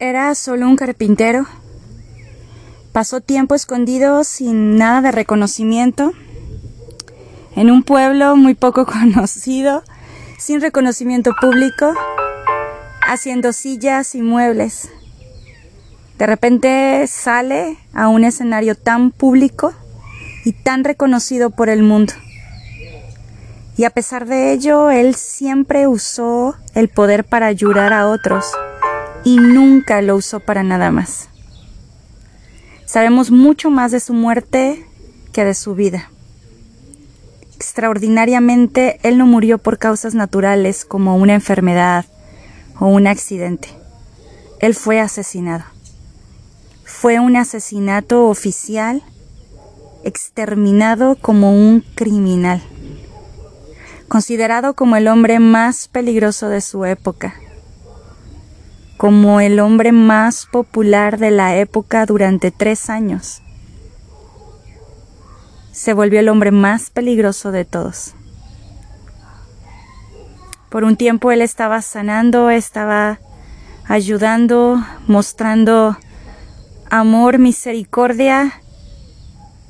Era solo un carpintero. Pasó tiempo escondido sin nada de reconocimiento en un pueblo muy poco conocido, sin reconocimiento público, haciendo sillas y muebles. De repente sale a un escenario tan público y tan reconocido por el mundo. Y a pesar de ello, él siempre usó el poder para ayudar a otros y nunca lo usó para nada más. Sabemos mucho más de su muerte que de su vida. Extraordinariamente, él no murió por causas naturales como una enfermedad o un accidente. Él fue asesinado. Fue un asesinato oficial, exterminado como un criminal, considerado como el hombre más peligroso de su época como el hombre más popular de la época durante tres años. Se volvió el hombre más peligroso de todos. Por un tiempo él estaba sanando, estaba ayudando, mostrando amor, misericordia,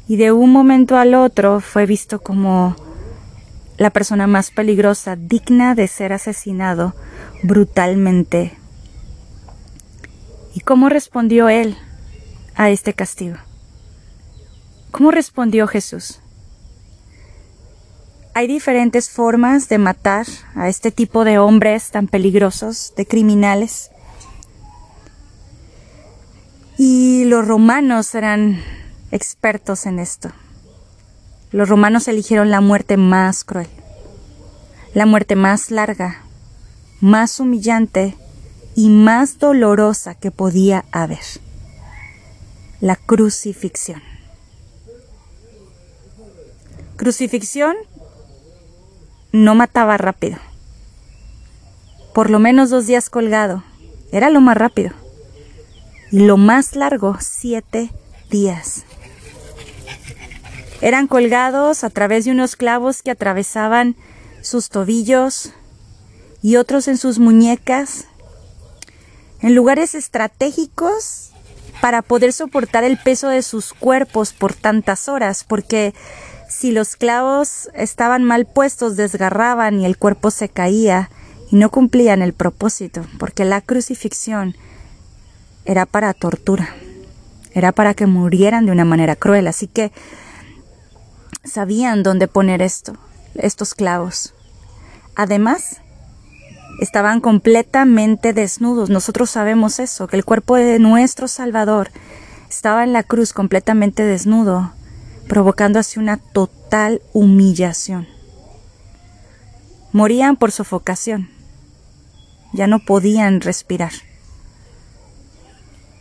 y de un momento al otro fue visto como la persona más peligrosa, digna de ser asesinado brutalmente ¿Y cómo respondió él a este castigo? ¿Cómo respondió Jesús? Hay diferentes formas de matar a este tipo de hombres tan peligrosos, de criminales. Y los romanos eran expertos en esto. Los romanos eligieron la muerte más cruel, la muerte más larga, más humillante y más dolorosa que podía haber, la crucifixión. Crucifixión no mataba rápido. Por lo menos dos días colgado. Era lo más rápido. Y lo más largo, siete días. Eran colgados a través de unos clavos que atravesaban sus tobillos y otros en sus muñecas en lugares estratégicos para poder soportar el peso de sus cuerpos por tantas horas, porque si los clavos estaban mal puestos desgarraban y el cuerpo se caía y no cumplían el propósito, porque la crucifixión era para tortura, era para que murieran de una manera cruel, así que sabían dónde poner esto, estos clavos. Además, estaban completamente desnudos. Nosotros sabemos eso, que el cuerpo de nuestro Salvador estaba en la cruz completamente desnudo, provocando así una total humillación. Morían por sofocación. Ya no podían respirar.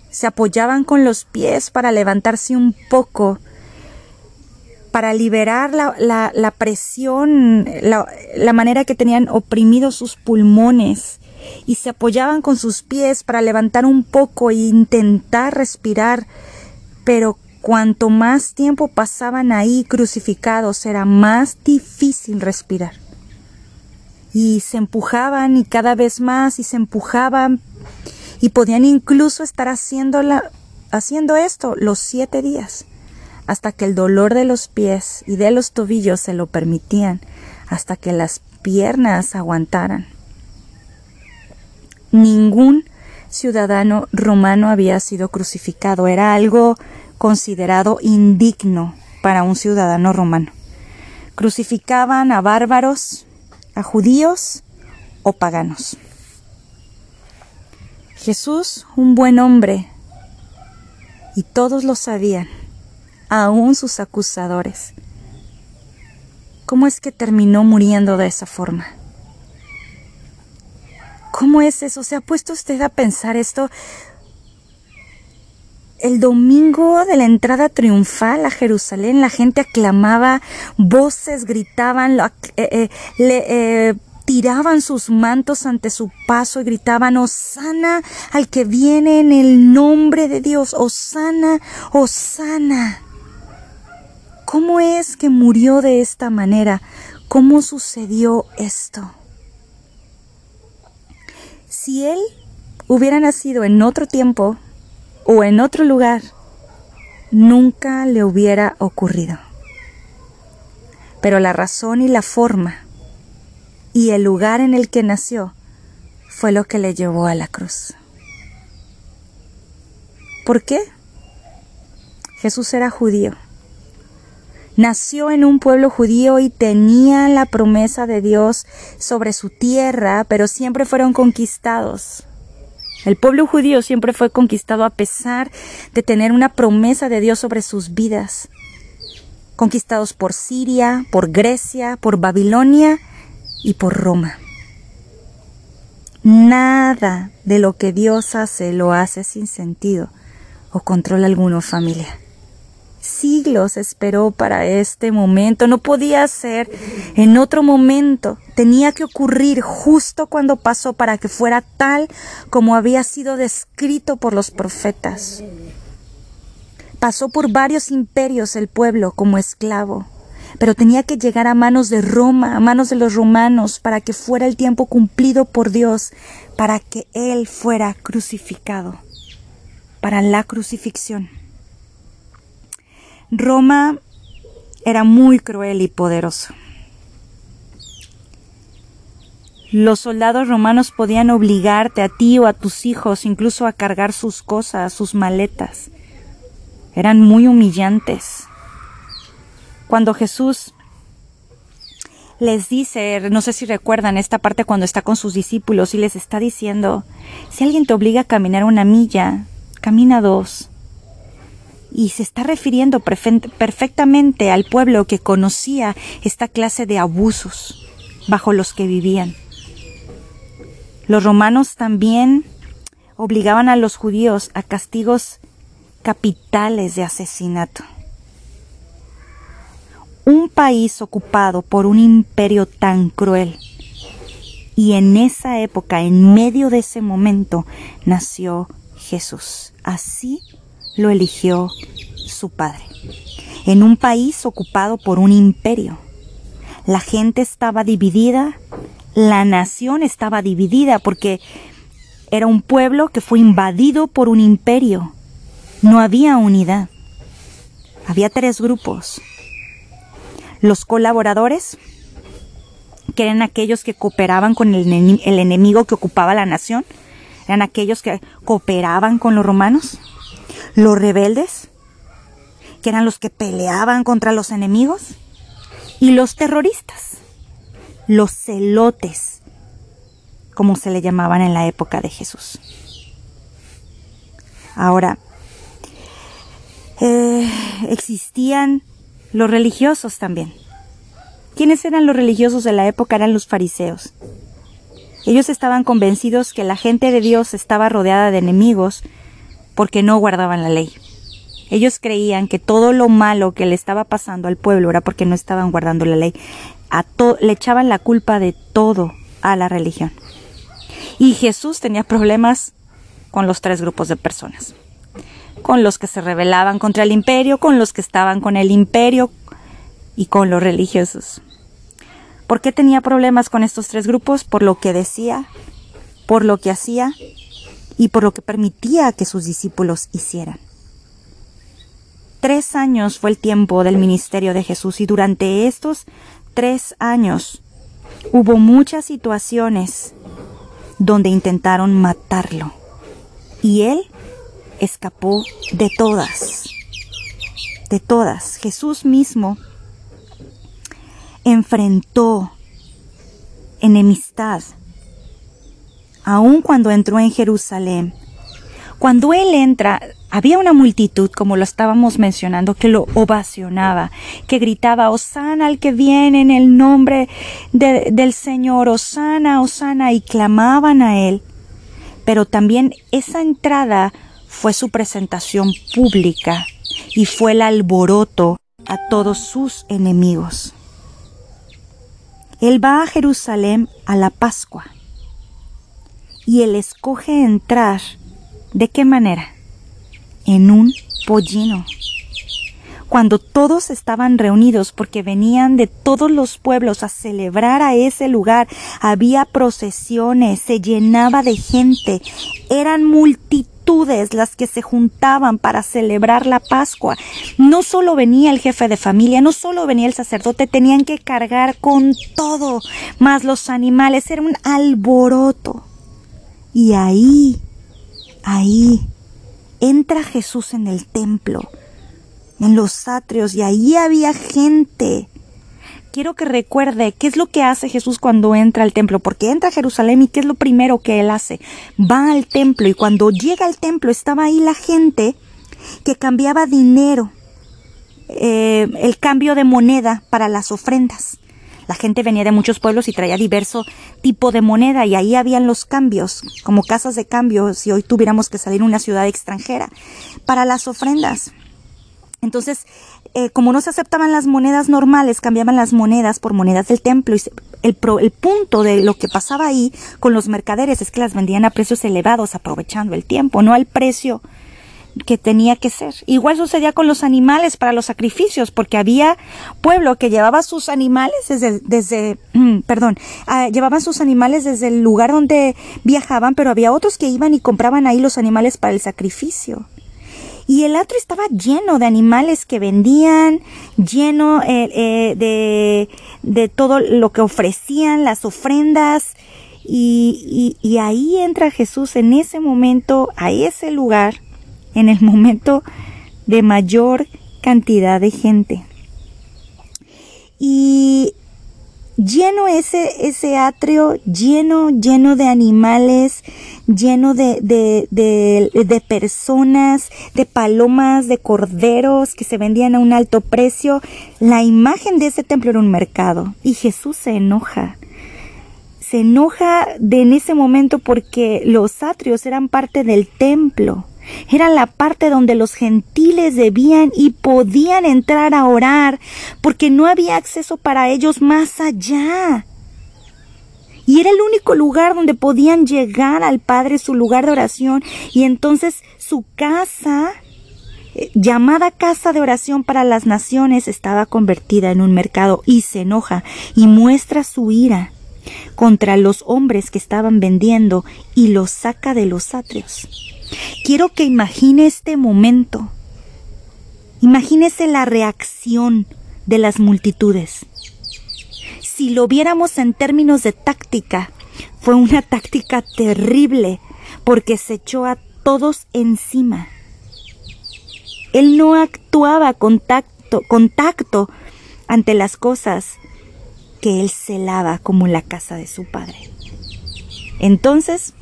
Se apoyaban con los pies para levantarse un poco para liberar la, presión, la, la manera que tenían oprimidos sus pulmones y se apoyaban con sus pies para levantar un poco e intentar respirar, pero cuanto más tiempo pasaban ahí crucificados era más difícil respirar. Y se empujaban y cada vez más y se empujaban. Y podían incluso estar haciendo, haciendo esto los siete días hasta que el dolor de los pies y de los tobillos se lo permitían, hasta que las piernas aguantaran. Ningún ciudadano romano había sido crucificado, era algo considerado indigno para un ciudadano romano. Crucificaban a bárbaros, a judíos o paganos. Jesús, un buen hombre, y todos lo sabían, aún sus acusadores. ¿Cómo es que terminó muriendo de esa forma? ¿Cómo es eso? ¿Se ha puesto usted a pensar esto? El domingo de la entrada triunfal a Jerusalén, la gente aclamaba, voces gritaban, eh, eh, le, eh, tiraban sus mantos ante su paso y gritaban, Osana al que viene en el nombre de Dios, Osana, Osana. ¿Cómo es que murió de esta manera? ¿Cómo sucedió esto? Si él hubiera nacido en otro tiempo o en otro lugar, nunca le hubiera ocurrido. Pero la razón y la forma y el lugar en el que nació fue lo que le llevó a la cruz. ¿Por qué? Jesús era judío. Nació en un pueblo judío y tenía la promesa de Dios sobre su tierra, pero siempre fueron conquistados. El pueblo judío siempre fue conquistado a pesar de tener una promesa de Dios sobre sus vidas. Conquistados por Siria, por Grecia, por Babilonia y por Roma. Nada de lo que Dios hace lo hace sin sentido o control alguno familia. Siglos esperó para este momento, no podía ser en otro momento, tenía que ocurrir justo cuando pasó para que fuera tal como había sido descrito por los profetas. Pasó por varios imperios el pueblo como esclavo, pero tenía que llegar a manos de Roma, a manos de los romanos, para que fuera el tiempo cumplido por Dios, para que Él fuera crucificado, para la crucifixión. Roma era muy cruel y poderoso. Los soldados romanos podían obligarte a ti o a tus hijos incluso a cargar sus cosas, sus maletas. Eran muy humillantes cuando Jesús les dice, no sé si recuerdan esta parte cuando está con sus discípulos y les está diciendo, si alguien te obliga a caminar una milla, camina dos. Y se está refiriendo perfectamente al pueblo que conocía esta clase de abusos bajo los que vivían. Los romanos también obligaban a los judíos a castigos capitales de asesinato un país ocupado por un imperio tan cruel. Y en esa época, en medio de ese momento, nació Jesús. Así lo eligió su padre. En un país ocupado por un imperio. La gente estaba dividida, la nación estaba dividida porque era un pueblo que fue invadido por un imperio. No había unidad. Había tres grupos los colaboradores, que eran aquellos que cooperaban con el, enemigo que ocupaba la nación, eran aquellos que cooperaban con los romanos. Los rebeldes, que eran los que peleaban contra los enemigos. Y los terroristas, los celotes, como se le llamaban en la época de Jesús. Ahora, eh, existían los religiosos también. ¿Quiénes eran los religiosos de la época? Eran los fariseos. Ellos estaban convencidos que la gente de Dios estaba rodeada de enemigos porque no guardaban la ley. Ellos creían que todo lo malo que le estaba pasando al pueblo era porque no estaban guardando la ley. A le echaban la culpa de todo a la religión. Y Jesús tenía problemas con los tres grupos de personas con los que se rebelaban contra el imperio, con los que estaban con el imperio y con los religiosos. ¿Por qué tenía problemas con estos tres grupos? Por lo que decía, por lo que hacía y por lo que permitía que sus discípulos hicieran. Tres años fue el tiempo del ministerio de Jesús y durante estos tres años hubo muchas situaciones donde intentaron matarlo. Y él escapó de todas, de todas. Jesús mismo enfrentó enemistad, aun cuando entró en Jerusalén. Cuando él entra, había una multitud, como lo estábamos mencionando, que lo ovacionaba, que gritaba, Osana al que viene en el nombre del Señor, Osana, Osana, y clamaban a él. Pero también esa entrada fue su presentación pública y fue el alboroto a todos sus enemigos. Él va a Jerusalén a la Pascua y él escoge entrar ¿de qué manera? En un pollino. cuando todos estaban reunidos porque venían de todos los pueblos a celebrar a ese lugar, había procesiones, se llenaba de gente, eran multitudes las que se juntaban para celebrar la Pascua. No solo venía el jefe de familia, no solo venía el sacerdote, tenían que cargar con todo, más los animales, era un alboroto. Y ahí, ahí, entra Jesús en el templo, en los atrios, y ahí había gente. Quiero que recuerde qué es lo que hace Jesús cuando entra al templo, porque entra a Jerusalén y qué es lo primero que él hace. Va al templo y cuando llega al templo estaba ahí la gente que cambiaba dinero, eh, el cambio de moneda para las ofrendas. La gente venía de muchos pueblos y traía diverso tipo de moneda y ahí habían los cambios, como casas de cambio si hoy tuviéramos que salir a una ciudad extranjera, para las ofrendas. Entonces, eh, como no se aceptaban las monedas normales, cambiaban las monedas por monedas del templo. Y el, el punto de lo que pasaba ahí con los mercaderes es que las vendían a precios elevados, aprovechando el tiempo, no al precio que tenía que ser. Igual sucedía con los animales para los sacrificios, porque había pueblo que llevaba sus animales desde, desde perdón, ah, llevaban sus animales desde el lugar donde viajaban, pero había otros que iban y compraban ahí los animales para el sacrificio. Y el atrio estaba lleno de animales que vendían, lleno eh, eh, de, de todo lo que ofrecían, las ofrendas, y, y, ahí entra Jesús en ese momento a ese lugar en el momento de mayor cantidad de gente. Y lleno ese, ese atrio, lleno, lleno de animales, lleno de, de, de, de, personas, de palomas, de corderos que se vendían a un alto precio. La imagen de ese templo era un mercado y Jesús se enoja. Se enoja de en ese momento porque los atrios eran parte del templo. Era la parte donde los gentiles debían y podían entrar a orar, porque no había acceso para ellos más allá. Y era el único lugar donde podían llegar al Padre, su lugar de oración, y entonces su casa, eh, llamada casa de oración para las naciones, estaba convertida en un mercado y se enoja y muestra su ira contra los hombres que estaban vendiendo y los saca de los atrios. Quiero que imagine este momento. Imagínese la reacción de las multitudes. Si lo viéramos en términos de táctica, fue una táctica terrible porque se echó a todos encima. Él no actuaba con tacto, ante las cosas que él celaba como la casa de su padre. Entonces,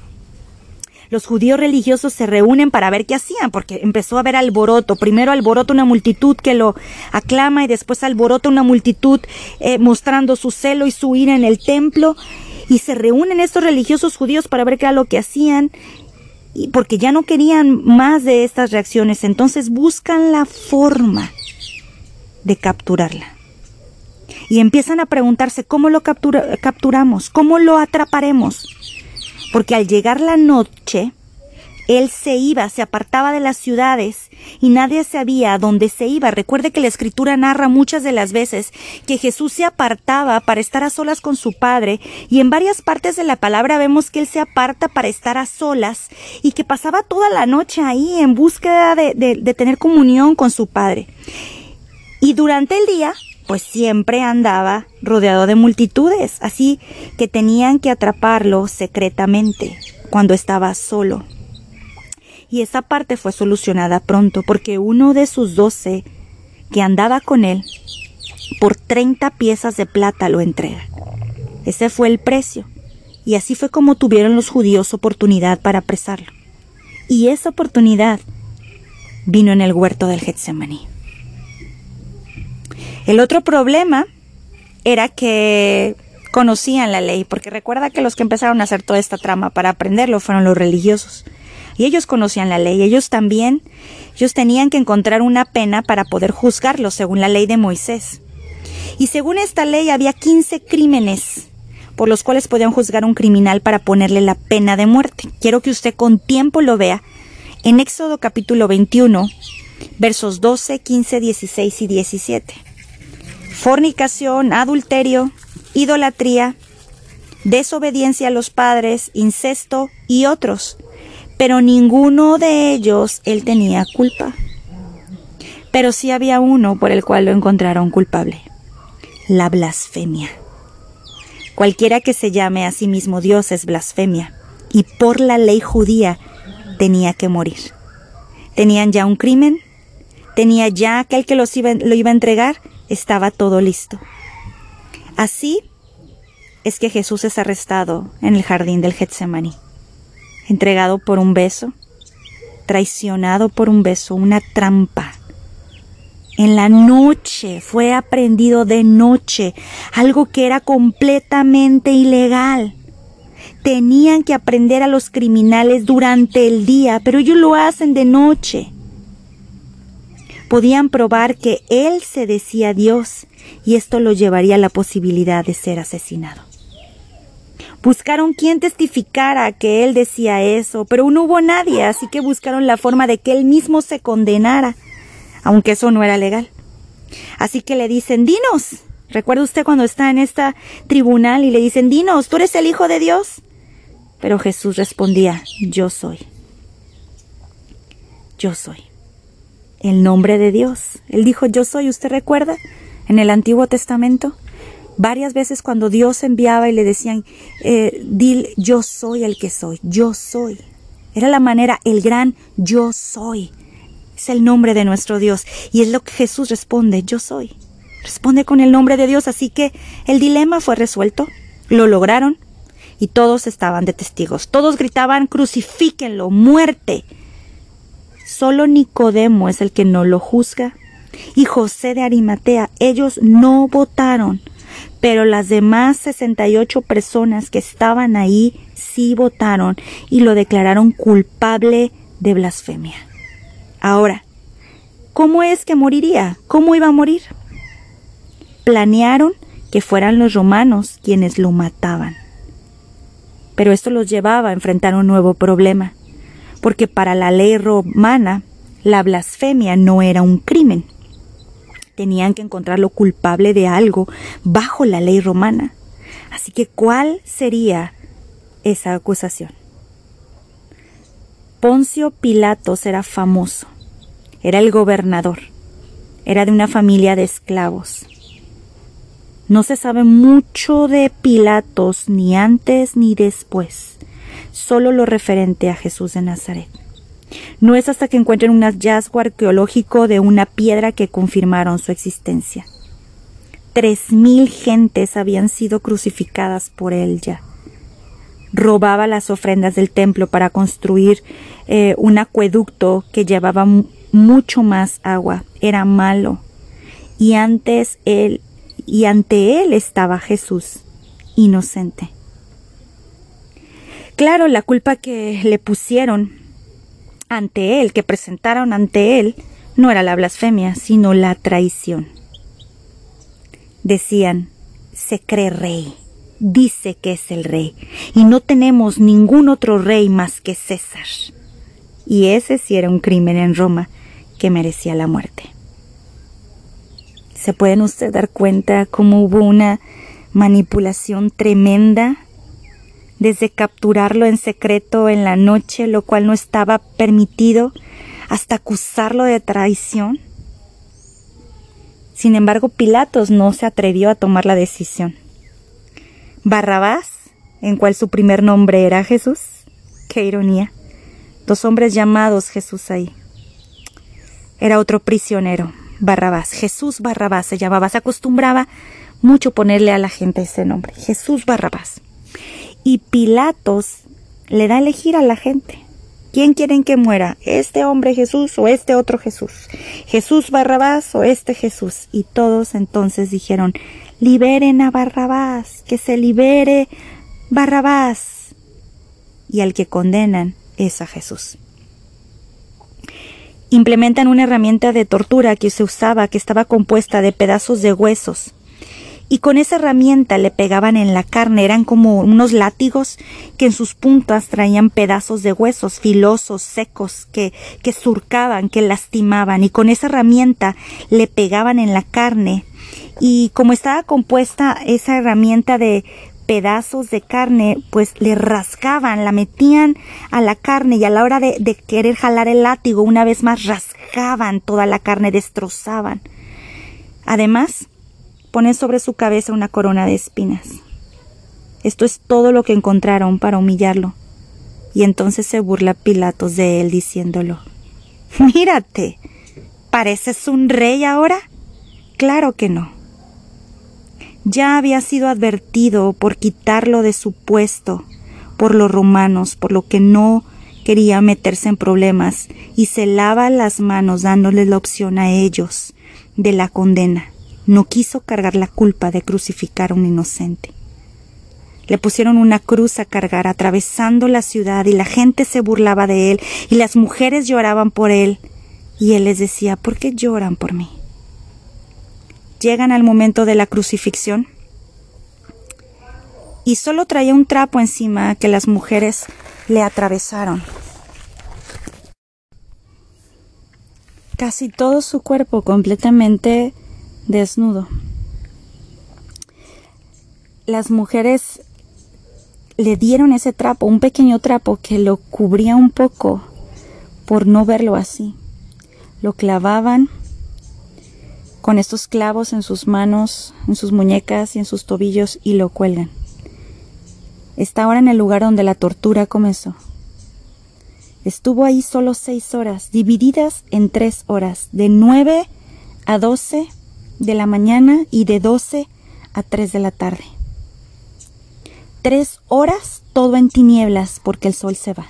los judíos religiosos se reúnen para ver qué hacían, porque empezó a haber alboroto. Primero alboroto una multitud que lo aclama y después alboroto una multitud eh, mostrando su celo y su ira en el templo. Y se reúnen estos religiosos judíos para ver qué era lo que hacían, y porque ya no querían más de estas reacciones. Entonces buscan la forma de capturarla. Y empiezan a preguntarse cómo lo capturamos, cómo lo atraparemos porque al llegar la noche, él se iba, se apartaba de las ciudades y nadie sabía a dónde se iba. Recuerde que la escritura narra muchas de las veces que Jesús se apartaba para estar a solas con su Padre y en varias partes de la palabra vemos que él se aparta para estar a solas y que pasaba toda la noche ahí en búsqueda de, de tener comunión con su Padre. Y durante el día pues siempre andaba rodeado de multitudes, así que tenían que atraparlo secretamente cuando estaba solo. Y esa parte fue solucionada pronto porque uno de sus doce que andaba con él por treinta piezas de plata lo entrega. Ese fue el precio. Y así fue como tuvieron los judíos oportunidad para apresarlo. Y esa oportunidad vino en el huerto del Getsemaní. El otro problema era que conocían la ley, porque recuerda que los que empezaron a hacer toda esta trama para aprenderlo fueron los religiosos. Y ellos conocían la ley, ellos también, ellos tenían que encontrar una pena para poder juzgarlo según la ley de Moisés. Y según esta ley había 15 crímenes por los cuales podían juzgar a un criminal para ponerle la pena de muerte. Quiero que usted con tiempo lo vea en Éxodo capítulo 21 versos 12, 15, 16 y 17. Fornicación, adulterio, idolatría, desobediencia a los padres, incesto y otros, pero ninguno de ellos él tenía culpa. Pero sí había uno por el cual lo encontraron culpable, la blasfemia. Cualquiera que se llame a sí mismo Dios es blasfemia, y por la ley judía tenía que morir. Tenían ya un crimen, tenía ya aquel que los iba, lo iba a entregar, estaba todo listo. Así es que Jesús es arrestado en el jardín del Getsemaní, entregado por un beso, traicionado por un beso, una trampa. En la noche fue aprendido de noche, algo que era completamente ilegal. Tenían que aprender a los criminales durante el día, pero ellos lo hacen de noche. Podían probar que él se decía Dios y esto lo llevaría a la posibilidad de ser asesinado. Buscaron quien testificara que él decía eso, pero no hubo nadie, así que buscaron la forma de que él mismo se condenara, aunque eso no era legal. Así que le dicen, dinos. ¿Recuerda usted cuando está en esta tribunal y le dicen, dinos, tú eres el Hijo de Dios? Pero Jesús respondía, yo soy. Yo soy. El nombre de Dios. Él dijo, yo soy, ¿usted recuerda? En el Antiguo Testamento. Varias veces cuando Dios enviaba y le decían, eh, dil, yo soy el que soy, yo soy. Era la manera, el gran yo soy. Es el nombre de nuestro Dios. Y es lo que Jesús responde, yo soy. Responde con el nombre de Dios. Así que el dilema fue resuelto. Lo lograron. Y todos estaban de testigos. Todos gritaban, crucifíquenlo, muerte. Solo Nicodemo es el que no lo juzga. Y José de Arimatea, ellos no votaron pero las demás 68 personas que estaban ahí sí votaron y lo declararon culpable de blasfemia. Ahora, ¿cómo es que moriría? ¿Cómo iba a morir? Planearon que fueran los romanos quienes lo mataban. Pero esto los llevaba a enfrentar un nuevo problema, porque para la ley romana la blasfemia no era un crimen tenían que encontrarlo culpable de algo bajo la ley romana. Así que, ¿cuál sería esa acusación? Poncio Pilatos era famoso, era el gobernador, era de una familia de esclavos. No se sabe mucho de Pilatos ni antes ni después, solo lo referente a Jesús de Nazaret. No es hasta que encuentren un hallazgo arqueológico de una piedra que confirmaron su existencia. Tres mil gentes habían sido crucificadas por él ya. Robaba las ofrendas del templo para construir eh, un acueducto que llevaba mucho más agua. Era malo. Y antes él, y ante él estaba Jesús, inocente. Claro, la culpa que le pusieron ante él, que presentaron ante él, no era la blasfemia, sino la traición. Decían, se cree rey, dice que es el rey, y no tenemos ningún otro rey más que César. Y ese sí era un crimen en Roma que merecía la muerte. ¿Se pueden ustedes dar cuenta cómo hubo una manipulación tremenda desde capturarlo en secreto en la noche, lo cual no estaba permitido, hasta acusarlo de traición. Sin embargo, Pilatos no se atrevió a tomar la decisión. Barrabás, en cual su primer nombre era Jesús, qué ironía, dos hombres llamados Jesús ahí. Era otro prisionero, Barrabás, Jesús Barrabás se llamaba, se acostumbraba mucho ponerle a la gente ese nombre, Jesús Barrabás. Y Pilatos le da a elegir a la gente. ¿Quién quieren que muera? ¿Este hombre Jesús o este otro Jesús? ¿Jesús Barrabás o este Jesús? Y todos entonces dijeron, liberen a Barrabás, que se libere Barrabás. Y al que condenan es a Jesús. Implementan una herramienta de tortura que se usaba, que estaba compuesta de pedazos de huesos y con esa herramienta le pegaban en la carne, eran como unos látigos que en sus puntas traían pedazos de huesos filosos, secos, que, que surcaban, que lastimaban, y con esa herramienta le pegaban en la carne, y como estaba compuesta esa herramienta de pedazos de carne, pues le rascaban, la metían a la carne y a la hora de, de querer jalar el látigo, una vez más rascaban toda la carne, destrozaban. Además, ponen sobre su cabeza una corona de espinas. Esto es todo lo que encontraron para humillarlo. Y entonces se burla Pilatos de él diciéndolo Mírate. ¿Pareces un rey ahora? Claro que no. Ya había sido advertido por quitarlo de su puesto por los romanos, por lo que no quería meterse en problemas, y se lava las manos dándoles la opción a ellos de la condena no quiso cargar la culpa de crucificar a un inocente. Le pusieron una cruz a cargar atravesando la ciudad y la gente se burlaba de él y las mujeres lloraban por él y él les decía, ¿por qué lloran por mí? Llegan al momento de la crucifixión y solo traía un trapo encima que las mujeres le atravesaron. Casi todo su cuerpo completamente desnudo. Las mujeres le dieron ese trapo, un pequeño trapo que lo cubría un poco por no verlo así. Lo clavaban con estos clavos en sus manos, en sus muñecas y en sus tobillos y lo cuelgan. Está ahora en el lugar donde la tortura comenzó. Estuvo ahí solo seis horas, divididas en tres horas, de nueve a doce de la mañana y de 12 a 3 de la tarde. Tres horas todo en tinieblas porque el sol se va.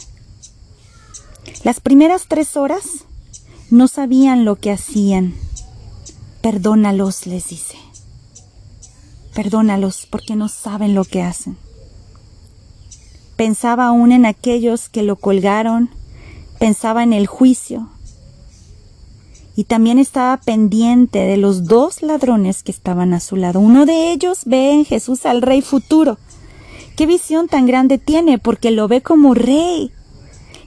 Las primeras tres horas no sabían lo que hacían. Perdónalos, les dice. Perdónalos porque no saben lo que hacen. Pensaba aún en aquellos que lo colgaron, pensaba en el juicio, y también estaba pendiente de los dos ladrones que estaban a su lado. Uno de ellos ve en Jesús al rey futuro. ¿Qué visión tan grande tiene? Porque lo ve como rey.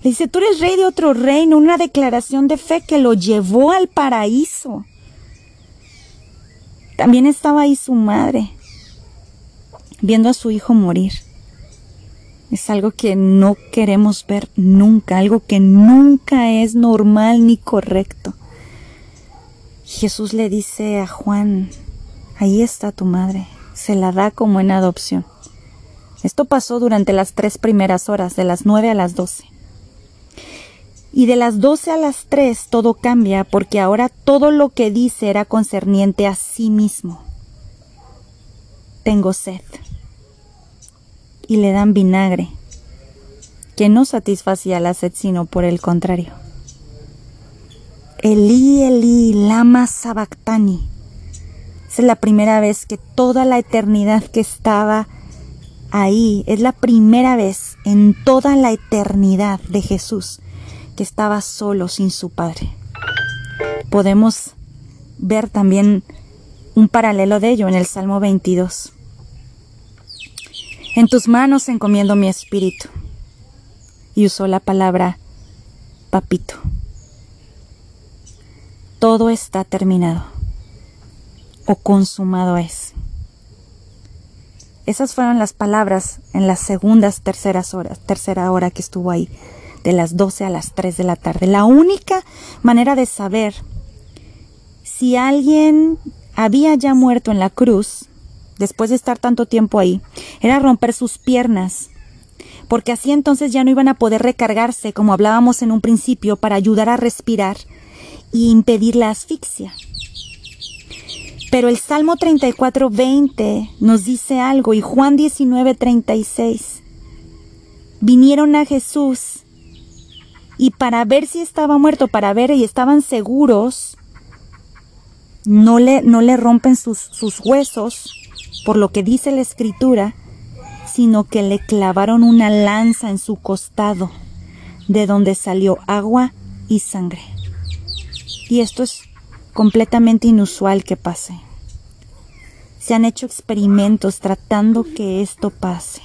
Le dice, tú eres rey de otro reino, una declaración de fe que lo llevó al paraíso. También estaba ahí su madre, viendo a su hijo morir. Es algo que no queremos ver nunca, algo que nunca es normal ni correcto. Jesús le dice a Juan, ahí está tu madre, se la da como en adopción. Esto pasó durante las tres primeras horas, de las nueve a las doce. Y de las doce a las tres todo cambia porque ahora todo lo que dice era concerniente a sí mismo. Tengo sed. Y le dan vinagre, que no satisfacía la sed, sino por el contrario. Elí, Elí, lama sabactani. es la primera vez que toda la eternidad que estaba ahí, es la primera vez en toda la eternidad de Jesús que estaba solo sin su Padre. Podemos ver también un paralelo de ello en el Salmo 22. En tus manos encomiendo mi espíritu. Y usó la palabra papito todo está terminado o consumado es. Esas fueron las palabras en las segundas, terceras horas, tercera hora que estuvo ahí, de las 12 a las 3 de la tarde. La única manera de saber si alguien había ya muerto en la cruz, después de estar tanto tiempo ahí, era romper sus piernas, porque así entonces ya no iban a poder recargarse, como hablábamos en un principio, para ayudar a respirar y impedir la asfixia. Pero el Salmo 34, 20 nos dice algo y Juan 19, 36. Vinieron a Jesús y para ver si estaba muerto, para ver y estaban seguros, no le, no le rompen sus, sus huesos, por lo que dice la escritura, sino que le clavaron una lanza en su costado, de donde salió agua y sangre. Y esto es completamente inusual que pase. Se han hecho experimentos tratando que esto pase.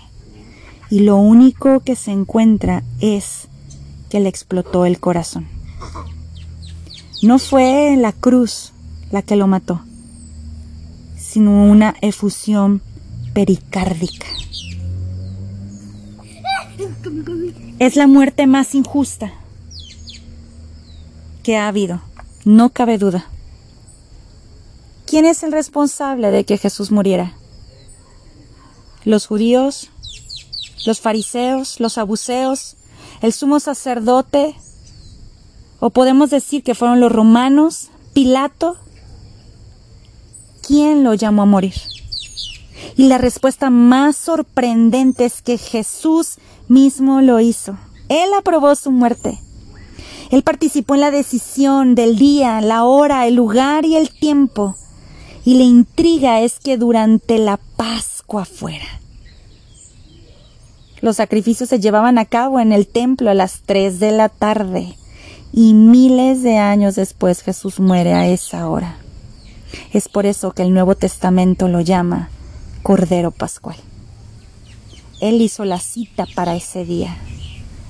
Y lo único que se encuentra es que le explotó el corazón. No fue la cruz la que lo mató, sino una efusión pericárdica. Es la muerte más injusta que ha habido, no cabe duda. ¿Quién es el responsable de que Jesús muriera? ¿Los judíos? ¿Los fariseos? ¿Los abuseos? ¿El sumo sacerdote? ¿O podemos decir que fueron los romanos? ¿Pilato? ¿Quién lo llamó a morir? Y la respuesta más sorprendente es que Jesús mismo lo hizo. Él aprobó su muerte. Él participó en la decisión del día, la hora, el lugar y el tiempo. Y la intriga es que durante la Pascua fuera. Los sacrificios se llevaban a cabo en el templo a las tres de la tarde y miles de años después Jesús muere a esa hora. Es por eso que el Nuevo Testamento lo llama Cordero Pascual. Él hizo la cita para ese día.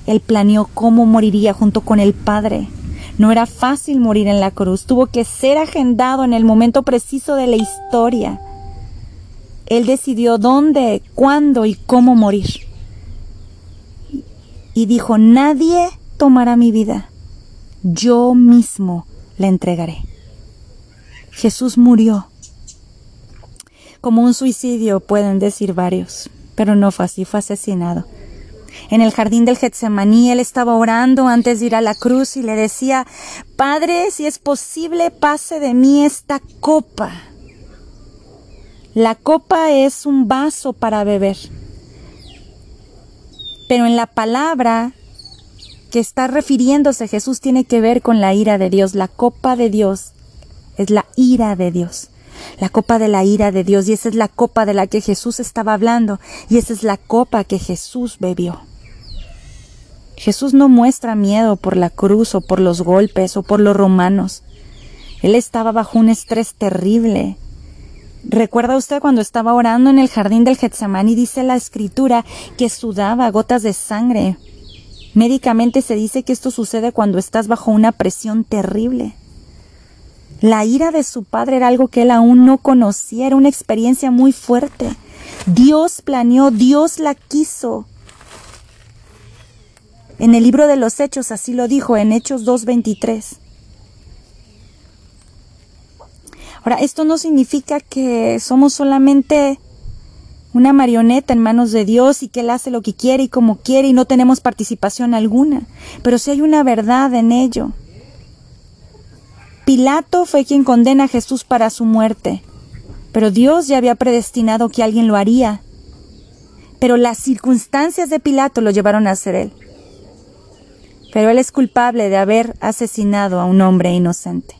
Él planeó cómo moriría junto con el Padre. No era fácil morir en la cruz, tuvo que ser agendado en el momento preciso de la historia. Él decidió dónde, cuándo y cómo morir. Y dijo, nadie tomará mi vida, yo mismo la entregaré. Jesús murió. Como un suicidio pueden decir varios, pero no fue así, fue asesinado. En el jardín del Getsemaní él estaba orando antes de ir a la cruz y le decía, Padre, si es posible, pase de mí esta copa. La copa es un vaso para beber. Pero en la palabra que está refiriéndose Jesús tiene que ver con la ira de Dios. La copa de Dios es la ira de Dios. La copa de la ira de Dios. Y esa es la copa de la que Jesús estaba hablando. Y esa es la copa que Jesús bebió. Jesús no muestra miedo por la cruz o por los golpes o por los romanos. Él estaba bajo un estrés terrible. ¿Recuerda usted cuando estaba orando en el jardín del Getsemaní? Dice la escritura que sudaba gotas de sangre. Médicamente se dice que esto sucede cuando estás bajo una presión terrible. La ira de su padre era algo que él aún no conocía, era una experiencia muy fuerte. Dios planeó, Dios la quiso. En el libro de los Hechos así lo dijo en Hechos 2.23. Ahora, esto no significa que somos solamente una marioneta en manos de Dios y que Él hace lo que quiere y como quiere y no tenemos participación alguna, pero sí hay una verdad en ello. Pilato fue quien condena a Jesús para su muerte, pero Dios ya había predestinado que alguien lo haría. Pero las circunstancias de Pilato lo llevaron a ser él pero él es culpable de haber asesinado a un hombre inocente.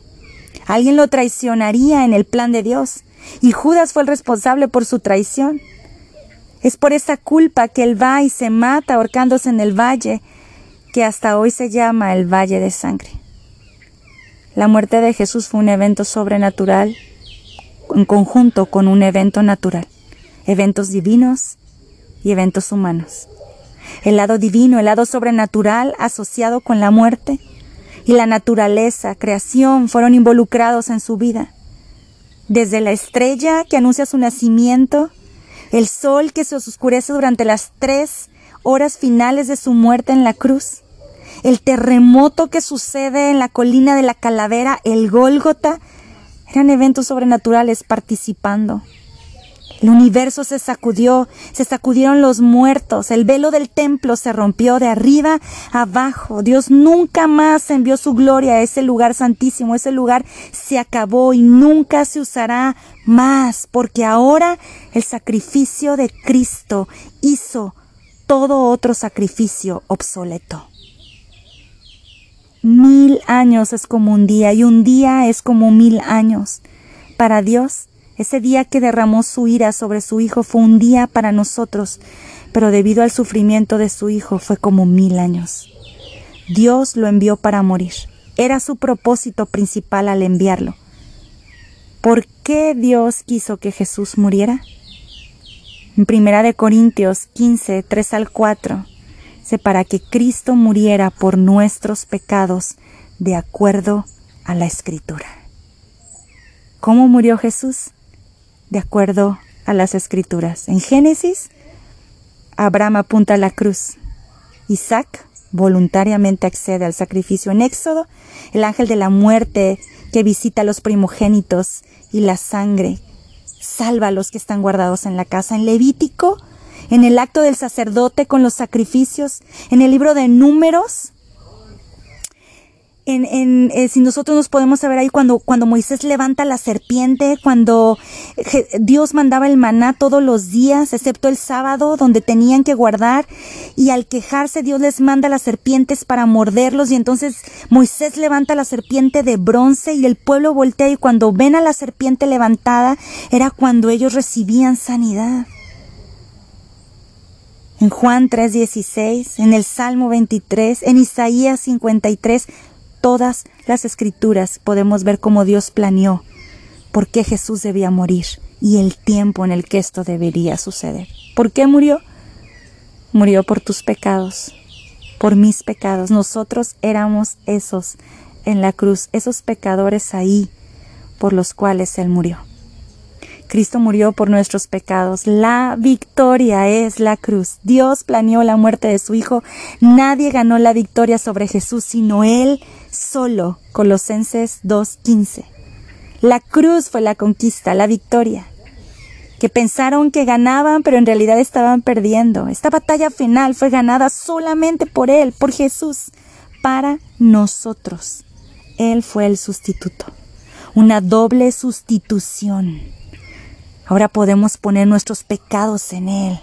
Alguien lo traicionaría en el plan de Dios, y Judas fue el responsable por su traición. Es por esa culpa que él va y se mata ahorcándose en el valle, que hasta hoy se llama el Valle de Sangre. La muerte de Jesús fue un evento sobrenatural en conjunto con un evento natural, eventos divinos y eventos humanos el lado divino, el lado sobrenatural asociado con la muerte, y la naturaleza, creación, fueron involucrados en su vida. Desde la estrella que anuncia su nacimiento, el sol que se oscurece durante las tres horas finales de su muerte en la cruz, el terremoto que sucede en la colina de la calavera, el Gólgota, eran eventos sobrenaturales participando. El universo se sacudió, se sacudieron los muertos, el velo del templo se rompió de arriba abajo. Dios nunca más envió su gloria a ese lugar santísimo, ese lugar se acabó y nunca se usará más, porque ahora el sacrificio de Cristo hizo todo otro sacrificio obsoleto. Mil años es como un día y un día es como mil años. Para Dios, ese día que derramó su ira sobre su Hijo fue un día para nosotros, pero debido al sufrimiento de su Hijo fue como mil años. Dios lo envió para morir. Era su propósito principal al enviarlo. ¿Por qué Dios quiso que Jesús muriera? En Primera de Corintios 15, 3 al 4, dice para que Cristo muriera por nuestros pecados de acuerdo a la Escritura. ¿Cómo murió Jesús? De acuerdo a las Escrituras. En Génesis, Abraham apunta a la cruz. Isaac voluntariamente accede al sacrificio. En Éxodo, el ángel de la muerte que visita a los primogénitos y la sangre salva a los que están guardados en la casa. En Levítico, en el acto del sacerdote con los sacrificios, en el libro de números, en, eh, si nosotros nos podemos saber ahí cuando, cuando Moisés levanta la serpiente, cuando Dios mandaba el maná todos los días, excepto el sábado, donde tenían que guardar, y al quejarse Dios les manda las serpientes para morderlos, y entonces Moisés levanta la serpiente de bronce y el pueblo voltea y cuando ven a la serpiente levantada era cuando ellos recibían sanidad. En Juan 3:16, en el Salmo 23, en Isaías 53, todas las escrituras podemos ver cómo Dios planeó por qué Jesús debía morir y el tiempo en el que esto debería suceder. ¿Por qué murió? Murió por tus pecados, por mis pecados. Nosotros éramos esos en la cruz, esos pecadores ahí por los cuales Él murió. Cristo murió por nuestros pecados. La victoria es la cruz. Dios planeó la muerte de su Hijo. Nadie ganó la victoria sobre Jesús, sino Él solo. Colosenses 2.15. La cruz fue la conquista, la victoria. Que pensaron que ganaban, pero en realidad estaban perdiendo. Esta batalla final fue ganada solamente por Él, por Jesús, para nosotros. Él fue el sustituto. Una doble sustitución Ahora podemos poner nuestros pecados en Él.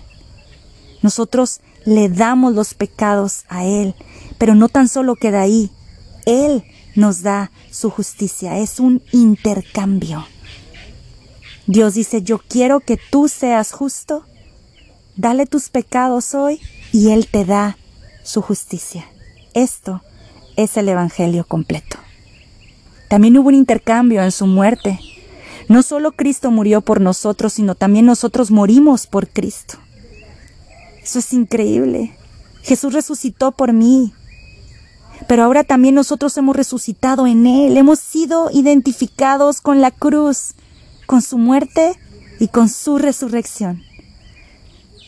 Nosotros le damos los pecados a Él, pero no tan solo queda ahí. Él nos da su justicia. Es un intercambio. Dios dice, yo quiero que tú seas justo. Dale tus pecados hoy y Él te da su justicia. Esto es el Evangelio completo. También hubo un intercambio en su muerte. No solo Cristo murió por nosotros, sino también nosotros morimos por Cristo. Eso es increíble. Jesús resucitó por mí. Pero ahora también nosotros hemos resucitado en Él. Hemos sido identificados con la cruz, con su muerte y con su resurrección.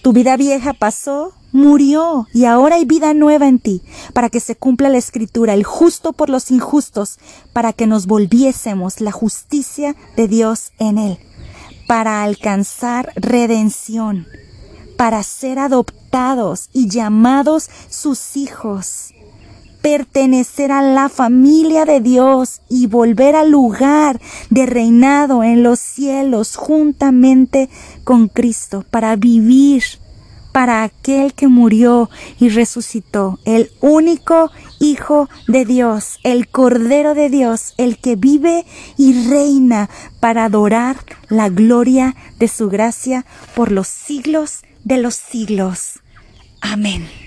Tu vida vieja pasó, murió y ahora hay vida nueva en ti, para que se cumpla la escritura, el justo por los injustos, para que nos volviésemos la justicia de Dios en él, para alcanzar redención, para ser adoptados y llamados sus hijos pertenecer a la familia de Dios y volver al lugar de reinado en los cielos juntamente con Cristo para vivir para aquel que murió y resucitó, el único Hijo de Dios, el Cordero de Dios, el que vive y reina para adorar la gloria de su gracia por los siglos de los siglos. Amén.